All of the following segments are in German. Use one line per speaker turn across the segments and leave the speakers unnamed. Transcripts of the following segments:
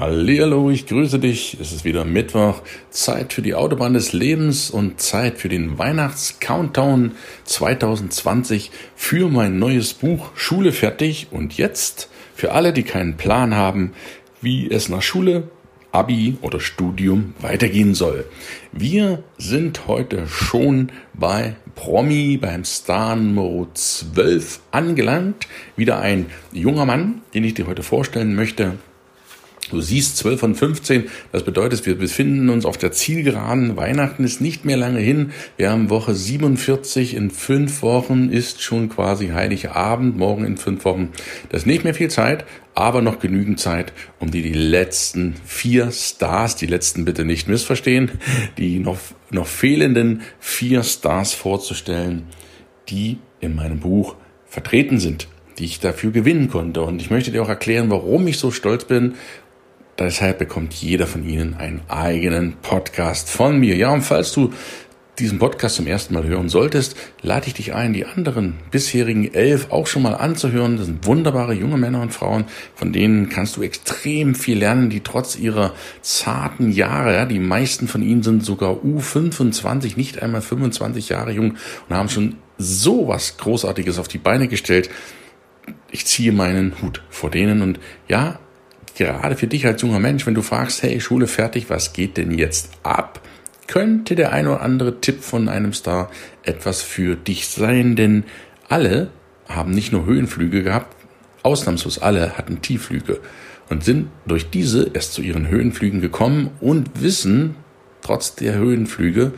Hallo, ich grüße dich. Es ist wieder Mittwoch, Zeit für die Autobahn des Lebens und Zeit für den Weihnachts-Countdown 2020 für mein neues Buch Schule fertig und jetzt für alle, die keinen Plan haben, wie es nach Schule, Abi oder Studium weitergehen soll. Wir sind heute schon bei Promi, beim Star Nummer 12 angelangt. Wieder ein junger Mann, den ich dir heute vorstellen möchte Du siehst 12 von 15, das bedeutet, wir befinden uns auf der Zielgeraden. Weihnachten ist nicht mehr lange hin. Wir haben Woche 47. In fünf Wochen ist schon quasi Heiligabend. Morgen in fünf Wochen. Das ist nicht mehr viel Zeit, aber noch genügend Zeit, um dir die letzten vier Stars, die letzten bitte nicht missverstehen, die noch, noch fehlenden vier Stars vorzustellen, die in meinem Buch vertreten sind die ich dafür gewinnen konnte. Und ich möchte dir auch erklären, warum ich so stolz bin Deshalb bekommt jeder von Ihnen einen eigenen Podcast von mir. Ja, und falls du diesen Podcast zum ersten Mal hören solltest, lade ich dich ein, die anderen bisherigen elf auch schon mal anzuhören. Das sind wunderbare junge Männer und Frauen, von denen kannst du extrem viel lernen, die trotz ihrer zarten Jahre, ja, die meisten von ihnen sind sogar U25, nicht einmal 25 Jahre jung und haben schon so was Großartiges auf die Beine gestellt. Ich ziehe meinen Hut vor denen und ja, gerade für dich als junger Mensch, wenn du fragst, hey, Schule fertig, was geht denn jetzt ab? Könnte der ein oder andere Tipp von einem Star etwas für dich sein, denn alle haben nicht nur Höhenflüge gehabt, ausnahmslos alle hatten Tiefflüge und sind durch diese erst zu ihren Höhenflügen gekommen und wissen, trotz der Höhenflüge,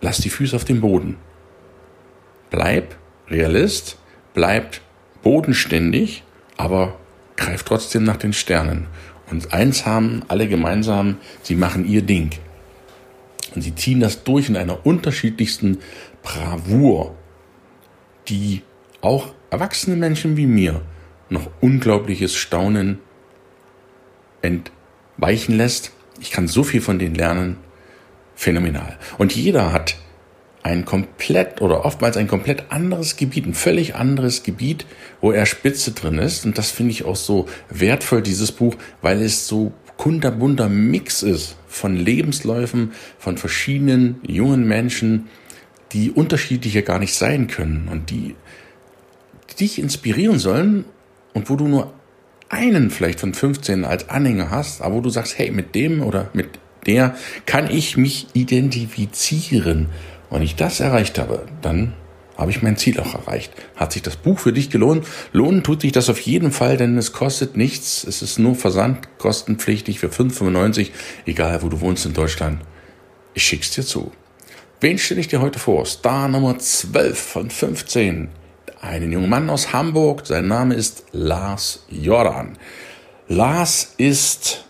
lass die Füße auf dem Boden. Bleib Realist, bleib bodenständig, aber greift trotzdem nach den Sternen. Und eins haben alle gemeinsam, sie machen ihr Ding. Und sie ziehen das durch in einer unterschiedlichsten Bravour, die auch erwachsene Menschen wie mir noch unglaubliches Staunen entweichen lässt. Ich kann so viel von denen lernen. Phänomenal. Und jeder hat ein komplett oder oftmals ein komplett anderes Gebiet, ein völlig anderes Gebiet, wo er Spitze drin ist. Und das finde ich auch so wertvoll, dieses Buch, weil es so kunterbunter Mix ist von Lebensläufen, von verschiedenen jungen Menschen, die unterschiedlicher gar nicht sein können und die, die dich inspirieren sollen und wo du nur einen vielleicht von 15 als Anhänger hast, aber wo du sagst, hey, mit dem oder mit der kann ich mich identifizieren. Wenn ich das erreicht habe, dann habe ich mein Ziel auch erreicht. Hat sich das Buch für dich gelohnt? Lohnen tut sich das auf jeden Fall, denn es kostet nichts. Es ist nur versandkostenpflichtig für 5,95, egal wo du wohnst in Deutschland. Ich schick's dir zu. Wen stelle ich dir heute vor? Star Nummer 12 von 15. Einen jungen Mann aus Hamburg. Sein Name ist Lars Jordan. Lars ist,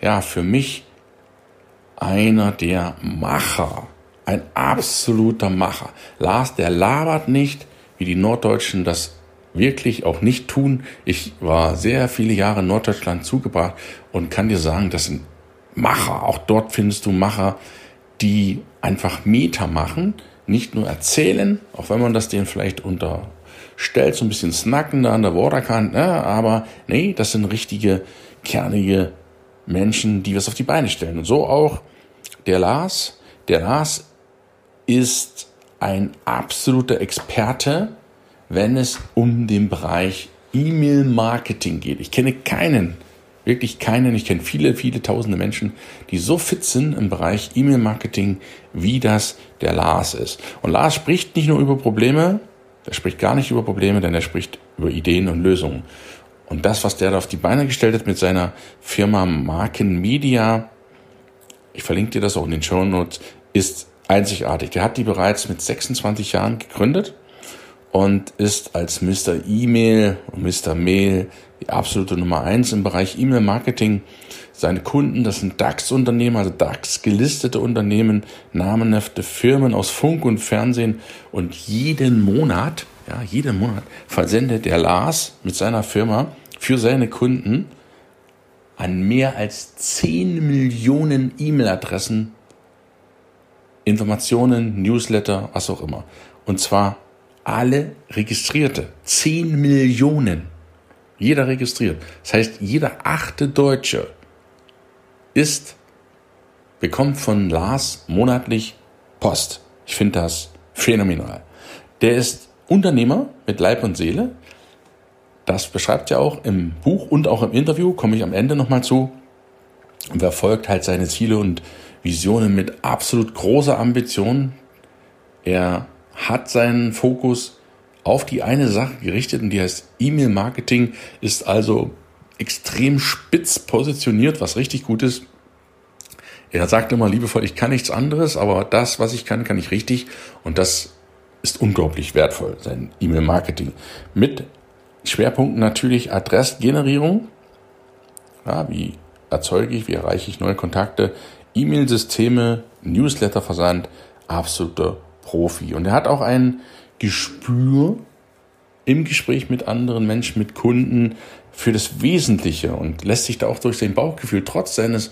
ja, für mich einer der Macher ein absoluter Macher. Lars, der labert nicht, wie die Norddeutschen das wirklich auch nicht tun. Ich war sehr viele Jahre in Norddeutschland zugebracht und kann dir sagen, das sind Macher. Auch dort findest du Macher, die einfach Meter machen, nicht nur erzählen, auch wenn man das denen vielleicht unterstellt, so ein bisschen snacken da an der Waterkant, ne? aber nee, das sind richtige, kernige Menschen, die was auf die Beine stellen. Und so auch der Lars. Der Lars ist ein absoluter Experte, wenn es um den Bereich E-Mail-Marketing geht. Ich kenne keinen, wirklich keinen, ich kenne viele, viele tausende Menschen, die so fit sind im Bereich E-Mail-Marketing, wie das der Lars ist. Und Lars spricht nicht nur über Probleme, er spricht gar nicht über Probleme, denn er spricht über Ideen und Lösungen. Und das, was der da auf die Beine gestellt hat mit seiner Firma Marken Media, ich verlinke dir das auch in den Show Notes, ist einzigartig. Der hat die bereits mit 26 Jahren gegründet und ist als Mr. E-Mail und Mr. Mail die absolute Nummer eins im Bereich E-Mail-Marketing. Seine Kunden, das sind DAX-Unternehmen, also DAX-gelistete Unternehmen, namenhafte Firmen aus Funk und Fernsehen und jeden Monat, ja, jeden Monat versendet der Lars mit seiner Firma für seine Kunden an mehr als 10 Millionen E-Mail-Adressen Informationen, Newsletter, was auch immer. Und zwar alle Registrierte. 10 Millionen. Jeder registriert. Das heißt, jeder achte Deutsche ist, bekommt von Lars monatlich Post. Ich finde das phänomenal. Der ist Unternehmer mit Leib und Seele. Das beschreibt er auch im Buch und auch im Interview, komme ich am Ende nochmal zu. Und verfolgt halt seine Ziele und Visionen mit absolut großer Ambition. Er hat seinen Fokus auf die eine Sache gerichtet und die heißt E-Mail-Marketing, ist also extrem spitz positioniert, was richtig gut ist. Er sagt immer liebevoll, ich kann nichts anderes, aber das, was ich kann, kann ich richtig und das ist unglaublich wertvoll, sein E-Mail-Marketing. Mit Schwerpunkten natürlich Adressgenerierung, ja, wie erzeuge ich, wie erreiche ich neue Kontakte, E-Mail-Systeme, Newsletter-Versand, absoluter Profi. Und er hat auch ein Gespür im Gespräch mit anderen Menschen, mit Kunden für das Wesentliche und lässt sich da auch durch sein Bauchgefühl trotz seines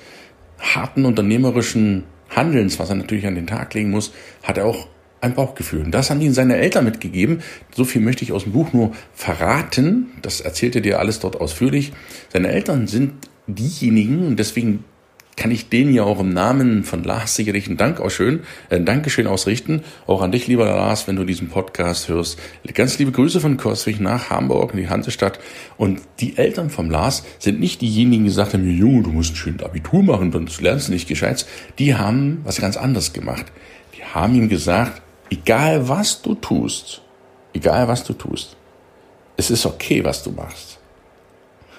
harten unternehmerischen Handelns, was er natürlich an den Tag legen muss, hat er auch ein Bauchgefühl. Und das haben ihn seine Eltern mitgegeben. So viel möchte ich aus dem Buch nur verraten. Das erzählt er dir alles dort ausführlich. Seine Eltern sind diejenigen, und deswegen kann ich denen ja auch im Namen von Lars sicherlich einen Dank ausschön, äh, ein Dankeschön ausrichten. Auch an dich, lieber Lars, wenn du diesen Podcast hörst. Ganz liebe Grüße von Korswig nach Hamburg in die Hansestadt. Und die Eltern vom Lars sind nicht diejenigen, die gesagt haben, Junge, du musst ein schönes Abitur machen, sonst lernst du nicht gescheit. Die haben was ganz anderes gemacht. Die haben ihm gesagt, egal was du tust, egal was du tust, es ist okay, was du machst.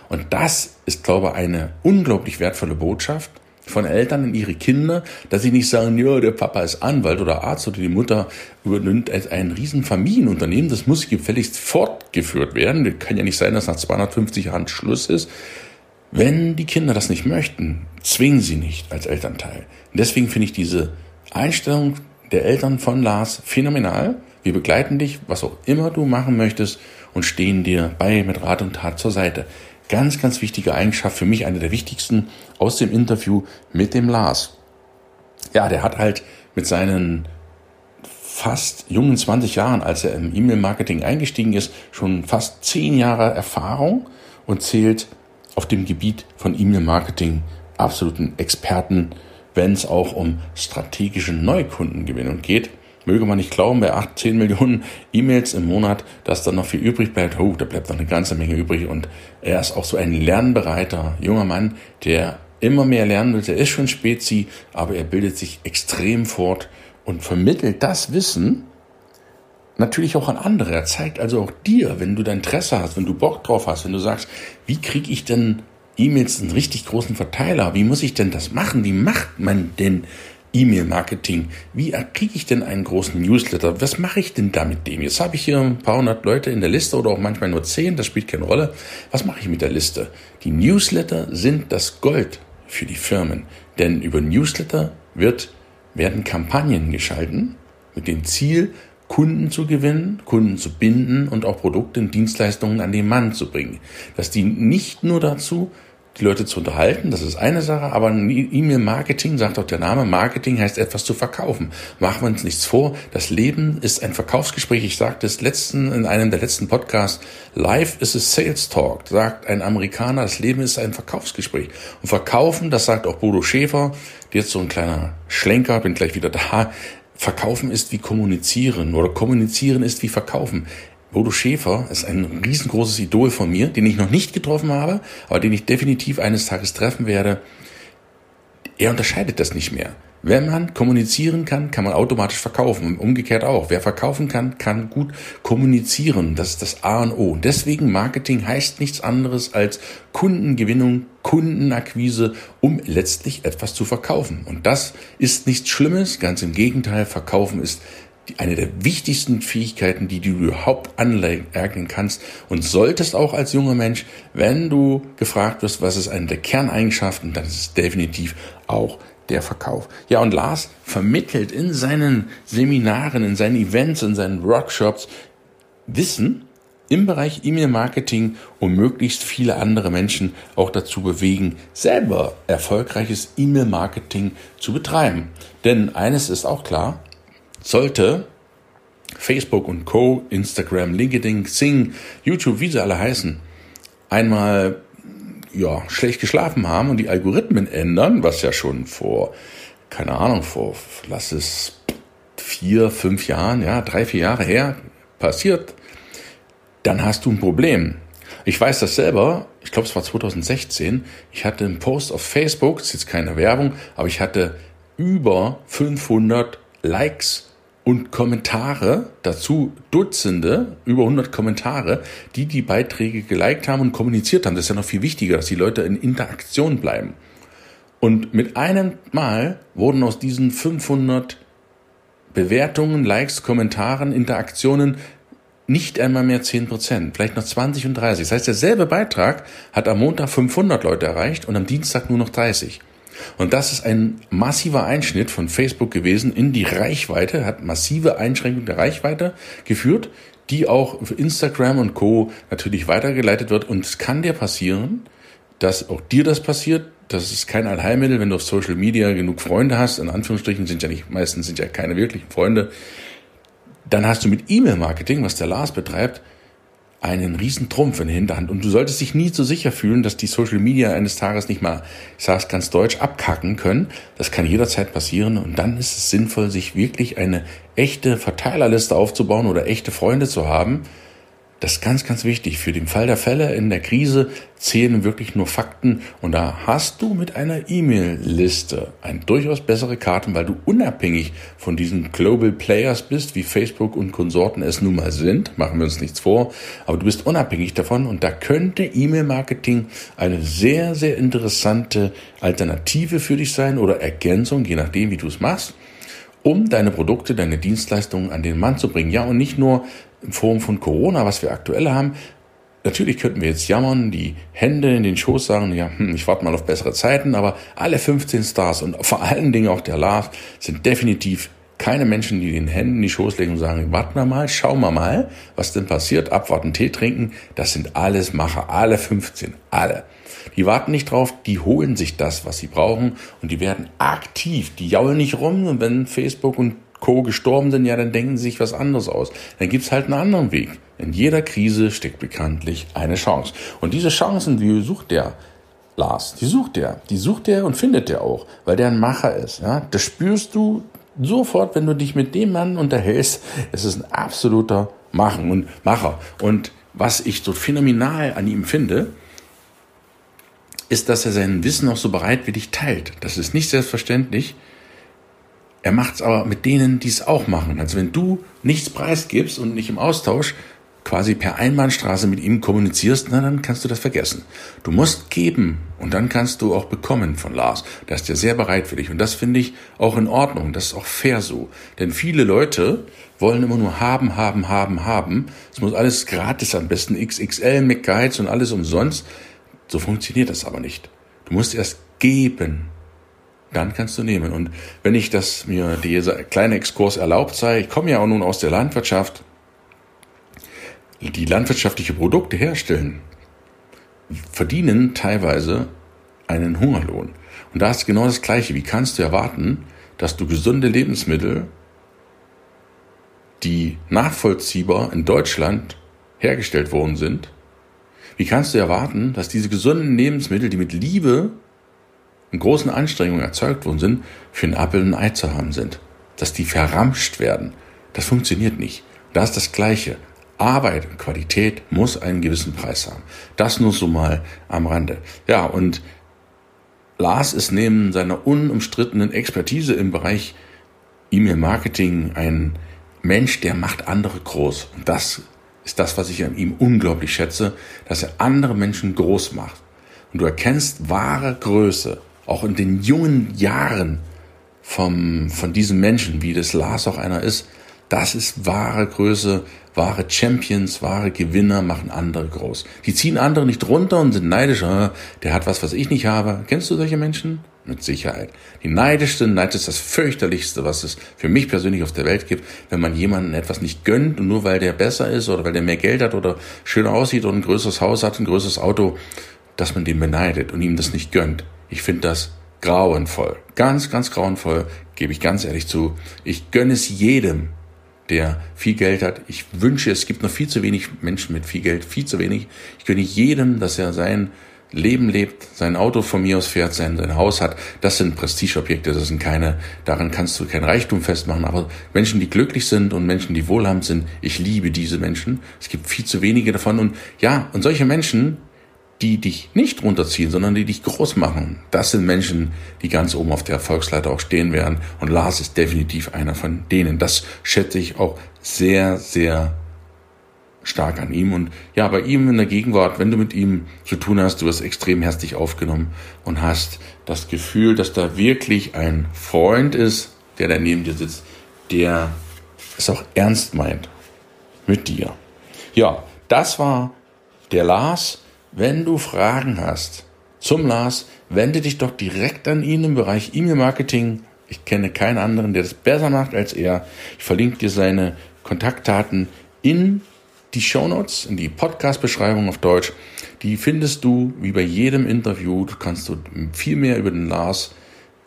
Und das ist, glaube ich, eine unglaublich wertvolle Botschaft von Eltern in ihre Kinder, dass sie nicht sagen, ja, der Papa ist Anwalt oder Arzt oder die Mutter übernimmt ein riesen Familienunternehmen, das muss gefälligst fortgeführt werden. Das kann ja nicht sein, dass nach 250 Jahren Schluss ist. Wenn die Kinder das nicht möchten, zwingen sie nicht als Elternteil. Und deswegen finde ich diese Einstellung der Eltern von Lars phänomenal. Wir begleiten dich, was auch immer du machen möchtest und stehen dir bei mit Rat und Tat zur Seite. Ganz, ganz wichtige Eigenschaft, für mich eine der wichtigsten aus dem Interview mit dem Lars. Ja, der hat halt mit seinen fast jungen 20 Jahren, als er im E-Mail-Marketing eingestiegen ist, schon fast 10 Jahre Erfahrung und zählt auf dem Gebiet von E-Mail-Marketing absoluten Experten, wenn es auch um strategische Neukundengewinnung geht möge man nicht glauben, bei 8, 10 Millionen E-Mails im Monat, dass da noch viel übrig bleibt. Oh, da bleibt noch eine ganze Menge übrig. Und er ist auch so ein lernbereiter junger Mann, der immer mehr lernen will. Er ist schon Spezi, aber er bildet sich extrem fort und vermittelt das Wissen natürlich auch an andere. Er zeigt also auch dir, wenn du dein Interesse hast, wenn du Bock drauf hast, wenn du sagst, wie kriege ich denn E-Mails einen richtig großen Verteiler? Wie muss ich denn das machen? Wie macht man denn E-Mail-Marketing. Wie kriege ich denn einen großen Newsletter? Was mache ich denn da mit dem? Jetzt habe ich hier ein paar hundert Leute in der Liste oder auch manchmal nur zehn, das spielt keine Rolle. Was mache ich mit der Liste? Die Newsletter sind das Gold für die Firmen, denn über Newsletter wird, werden Kampagnen geschalten mit dem Ziel, Kunden zu gewinnen, Kunden zu binden und auch Produkte und Dienstleistungen an den Mann zu bringen. Das dient nicht nur dazu, die Leute zu unterhalten, das ist eine Sache, aber E-Mail-Marketing, sagt auch der Name, Marketing heißt etwas zu verkaufen. Machen wir uns nichts vor, das Leben ist ein Verkaufsgespräch. Ich sagte es letzten, in einem der letzten Podcasts, Life is a Sales Talk, sagt ein Amerikaner, das Leben ist ein Verkaufsgespräch. Und verkaufen, das sagt auch Bodo Schäfer, jetzt so ein kleiner Schlenker, bin gleich wieder da, Verkaufen ist wie kommunizieren oder kommunizieren ist wie verkaufen. Bodo Schäfer ist ein riesengroßes Idol von mir, den ich noch nicht getroffen habe, aber den ich definitiv eines Tages treffen werde. Er unterscheidet das nicht mehr. Wenn man kommunizieren kann, kann man automatisch verkaufen. Umgekehrt auch. Wer verkaufen kann, kann gut kommunizieren. Das ist das A und O. Deswegen Marketing heißt nichts anderes als Kundengewinnung, Kundenakquise, um letztlich etwas zu verkaufen. Und das ist nichts Schlimmes. Ganz im Gegenteil. Verkaufen ist die, eine der wichtigsten Fähigkeiten, die du überhaupt aneignen kannst und solltest auch als junger Mensch, wenn du gefragt wirst, was ist eine der Kerneigenschaften, dann ist es definitiv auch der Verkauf. Ja, und Lars vermittelt in seinen Seminaren, in seinen Events, in seinen Workshops Wissen im Bereich E-Mail-Marketing, um möglichst viele andere Menschen auch dazu bewegen, selber erfolgreiches E-Mail-Marketing zu betreiben. Denn eines ist auch klar, sollte Facebook und Co., Instagram, LinkedIn, Xing, YouTube, wie sie alle heißen, einmal ja, schlecht geschlafen haben und die Algorithmen ändern, was ja schon vor, keine Ahnung, vor, lass es vier, fünf Jahren, ja, drei, vier Jahre her passiert, dann hast du ein Problem. Ich weiß das selber, ich glaube es war 2016, ich hatte einen Post auf Facebook, das ist jetzt keine Werbung, aber ich hatte über 500 Likes und Kommentare, dazu Dutzende, über 100 Kommentare, die die Beiträge geliked haben und kommuniziert haben. Das ist ja noch viel wichtiger, dass die Leute in Interaktion bleiben. Und mit einem Mal wurden aus diesen 500 Bewertungen, Likes, Kommentaren, Interaktionen nicht einmal mehr 10%, vielleicht noch 20 und 30. Das heißt, derselbe Beitrag hat am Montag 500 Leute erreicht und am Dienstag nur noch 30. Und das ist ein massiver Einschnitt von Facebook gewesen in die Reichweite, hat massive Einschränkungen der Reichweite geführt, die auch für Instagram und Co. natürlich weitergeleitet wird. Und es kann dir passieren, dass auch dir das passiert. Das ist kein Allheilmittel, wenn du auf Social Media genug Freunde hast. In Anführungsstrichen sind ja nicht, meistens sind ja keine wirklichen Freunde. Dann hast du mit E-Mail-Marketing, was der Lars betreibt, einen riesen Trumpf in der Hinterhand. Und du solltest dich nie so sicher fühlen, dass die Social Media eines Tages nicht mal, ich sage es ganz deutsch, abkacken können. Das kann jederzeit passieren. Und dann ist es sinnvoll, sich wirklich eine echte Verteilerliste aufzubauen oder echte Freunde zu haben, das ist ganz, ganz wichtig. Für den Fall der Fälle in der Krise zählen wirklich nur Fakten. Und da hast du mit einer E-Mail-Liste eine durchaus bessere Karten, weil du unabhängig von diesen Global Players bist, wie Facebook und Konsorten es nun mal sind. Machen wir uns nichts vor. Aber du bist unabhängig davon. Und da könnte E-Mail-Marketing eine sehr, sehr interessante Alternative für dich sein oder Ergänzung, je nachdem, wie du es machst um deine Produkte, deine Dienstleistungen an den Mann zu bringen. Ja, und nicht nur in Form von Corona, was wir aktuell haben. Natürlich könnten wir jetzt jammern, die Hände in den Schoß sagen, ja, hm, ich warte mal auf bessere Zeiten, aber alle 15 Stars und vor allen Dingen auch der Lars sind definitiv keine Menschen, die den Händen in die Schoß legen und sagen, warten wir mal, schauen wir mal, was denn passiert, abwarten, Tee trinken. Das sind alles Macher, alle 15, alle. Die warten nicht drauf, die holen sich das, was sie brauchen und die werden aktiv. Die jaulen nicht rum und wenn Facebook und Co. gestorben sind, ja, dann denken sie sich was anderes aus. Dann gibt's halt einen anderen Weg. In jeder Krise steckt bekanntlich eine Chance. Und diese Chancen, die sucht der Lars, die sucht der, die sucht der und findet der auch, weil der ein Macher ist. Ja, das spürst du sofort, wenn du dich mit dem Mann unterhältst. Es ist ein absoluter Machen und Macher. Und was ich so phänomenal an ihm finde, ist, dass er sein Wissen auch so bereitwillig teilt. Das ist nicht selbstverständlich. Er macht es aber mit denen, die es auch machen. Also wenn du nichts preisgibst und nicht im Austausch quasi per Einbahnstraße mit ihm kommunizierst, na, dann kannst du das vergessen. Du musst geben und dann kannst du auch bekommen von Lars. Da ist er sehr bereit für dich und das finde ich auch in Ordnung. Das ist auch fair so. Denn viele Leute wollen immer nur haben, haben, haben, haben. Es muss alles gratis am besten XXL mit Guides und alles umsonst. So funktioniert das aber nicht. Du musst erst geben dann kannst du nehmen. Und wenn ich das mir dieser kleine Exkurs erlaubt sei, ich komme ja auch nun aus der Landwirtschaft, die landwirtschaftliche Produkte herstellen, verdienen teilweise einen Hungerlohn. Und da ist genau das Gleiche. Wie kannst du erwarten, dass du gesunde Lebensmittel, die nachvollziehbar in Deutschland hergestellt worden sind, wie kannst du erwarten, dass diese gesunden Lebensmittel, die mit Liebe großen Anstrengungen erzeugt worden sind, für einen Appel ein Ei zu haben sind. Dass die verramscht werden. Das funktioniert nicht. Da ist das Gleiche. Arbeit und Qualität muss einen gewissen Preis haben. Das nur so mal am Rande. Ja, und Lars ist neben seiner unumstrittenen Expertise im Bereich E-Mail-Marketing ein Mensch, der macht andere groß. Und das ist das, was ich an ihm unglaublich schätze, dass er andere Menschen groß macht. Und du erkennst wahre Größe auch in den jungen Jahren vom, von diesen Menschen, wie das Lars auch einer ist, Das ist wahre Größe, wahre Champions, wahre Gewinner machen andere groß. Die ziehen andere nicht runter und sind neidisch, ah, der hat was, was ich nicht habe. Kennst du solche Menschen? Mit Sicherheit. Die neidischste Neid ist das fürchterlichste, was es für mich persönlich auf der Welt gibt, wenn man jemanden etwas nicht gönnt und nur weil der besser ist oder weil der mehr Geld hat oder schöner aussieht und ein größeres Haus hat, ein größeres Auto, dass man den beneidet und ihm das nicht gönnt. Ich finde das grauenvoll. Ganz, ganz grauenvoll, gebe ich ganz ehrlich zu. Ich gönne es jedem, der viel Geld hat. Ich wünsche, es gibt noch viel zu wenig Menschen mit viel Geld, viel zu wenig. Ich gönne jedem, dass er sein Leben lebt, sein Auto von mir aus fährt, sein, sein Haus hat. Das sind Prestigeobjekte, das sind keine, daran kannst du kein Reichtum festmachen. Aber Menschen, die glücklich sind und Menschen, die wohlhabend sind, ich liebe diese Menschen. Es gibt viel zu wenige davon. Und ja, und solche Menschen, die dich nicht runterziehen, sondern die dich groß machen. Das sind Menschen, die ganz oben auf der Erfolgsleiter auch stehen werden. Und Lars ist definitiv einer von denen. Das schätze ich auch sehr, sehr stark an ihm. Und ja, bei ihm in der Gegenwart, wenn du mit ihm zu tun hast, du wirst extrem herzlich aufgenommen und hast das Gefühl, dass da wirklich ein Freund ist, der da neben dir sitzt, der es auch ernst meint mit dir. Ja, das war der Lars. Wenn du Fragen hast zum Lars, wende dich doch direkt an ihn im Bereich E-Mail-Marketing. Ich kenne keinen anderen, der das besser macht als er. Ich verlinke dir seine Kontaktdaten in die Shownotes, in die Podcast-Beschreibung auf Deutsch. Die findest du wie bei jedem Interview. Du kannst du viel mehr über den Lars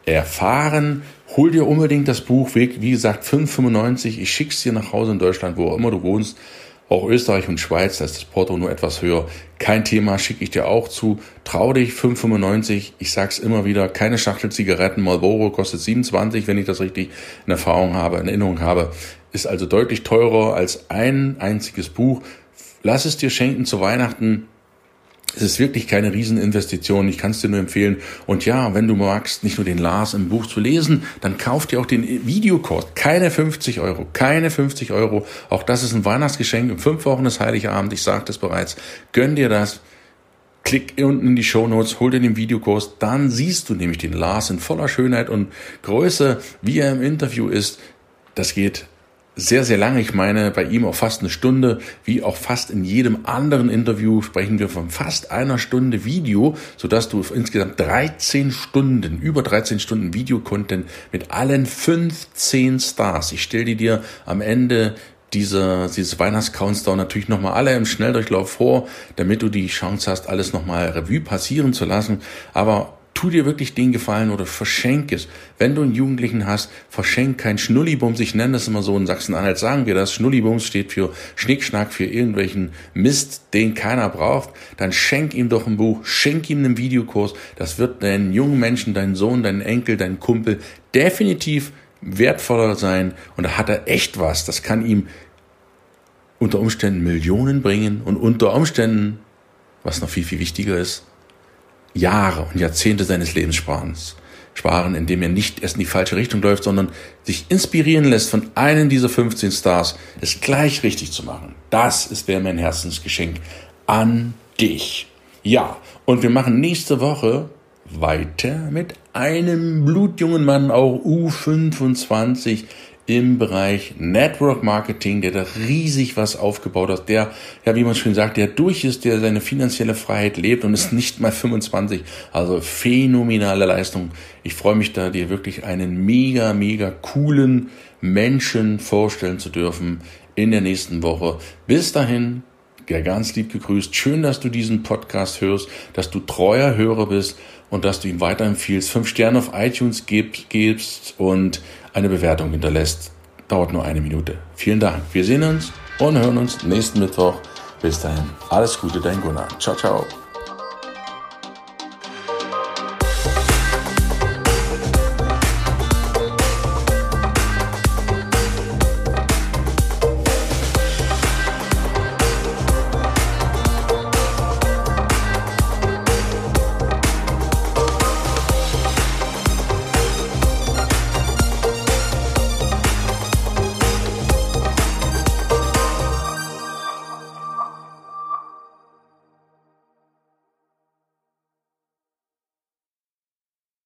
erfahren. Hol dir unbedingt das Buch, wie gesagt, 5,95. Ich schick's dir nach Hause in Deutschland, wo auch immer du wohnst. Auch Österreich und Schweiz, da ist das Porto nur etwas höher. Kein Thema, schicke ich dir auch zu. Trau dich, 5,95. Ich sag's immer wieder, keine Schachtel Zigaretten. Marlboro kostet 27, wenn ich das richtig in Erfahrung habe, in Erinnerung habe. Ist also deutlich teurer als ein einziges Buch. Lass es dir schenken zu Weihnachten es ist wirklich keine Rieseninvestition. Ich kann es dir nur empfehlen. Und ja, wenn du magst, nicht nur den Lars im Buch zu lesen, dann kauf dir auch den Videokurs. Keine 50 Euro. Keine 50 Euro. Auch das ist ein Weihnachtsgeschenk. In fünf Wochen ist Heiligabend. Ich sagte es bereits. Gönn dir das. Klick unten in die Show Notes, hol dir den Videokurs, dann siehst du nämlich den Lars in voller Schönheit und Größe, wie er im Interview ist. Das geht sehr, sehr lange. Ich meine, bei ihm auch fast eine Stunde, wie auch fast in jedem anderen Interview sprechen wir von fast einer Stunde Video, sodass du insgesamt 13 Stunden, über 13 Stunden Videocontent mit allen 15 Stars. Ich stelle dir am Ende dieser, dieses Weihnachtscountdown natürlich nochmal alle im Schnelldurchlauf vor, damit du die Chance hast, alles nochmal Revue passieren zu lassen. Aber tu dir wirklich den Gefallen oder verschenk es. Wenn du einen Jugendlichen hast, verschenk kein Schnullibums. Ich nenne das immer so in Sachsen-Anhalt, sagen wir das. Schnullibums steht für Schnickschnack, für irgendwelchen Mist, den keiner braucht. Dann schenk ihm doch ein Buch, schenk ihm einen Videokurs. Das wird deinen jungen Menschen, deinen Sohn, deinen Enkel, deinen Kumpel definitiv wertvoller sein. Und da hat er echt was. Das kann ihm unter Umständen Millionen bringen und unter Umständen, was noch viel, viel wichtiger ist, Jahre und Jahrzehnte seines Lebens sparen, sparen, indem er nicht erst in die falsche Richtung läuft, sondern sich inspirieren lässt von einem dieser 15 Stars, es gleich richtig zu machen. Das ist wäre mein Herzensgeschenk an dich. Ja, und wir machen nächste Woche weiter mit einem blutjungen Mann, auch U25, im Bereich Network Marketing, der da riesig was aufgebaut hat, der, ja, wie man schön sagt, der durch ist, der seine finanzielle Freiheit lebt und ist nicht mal 25. Also phänomenale Leistung. Ich freue mich da, dir wirklich einen mega, mega coolen Menschen vorstellen zu dürfen in der nächsten Woche. Bis dahin, ja, ganz lieb gegrüßt. Schön, dass du diesen Podcast hörst, dass du treuer Hörer bist und dass du ihm weiterempfiehlst, fünf Sterne auf iTunes gibst und eine Bewertung hinterlässt. Dauert nur eine Minute. Vielen Dank. Wir sehen uns und hören uns nächsten Mittwoch. Bis dahin. Alles Gute, dein Gunnar. Ciao, ciao.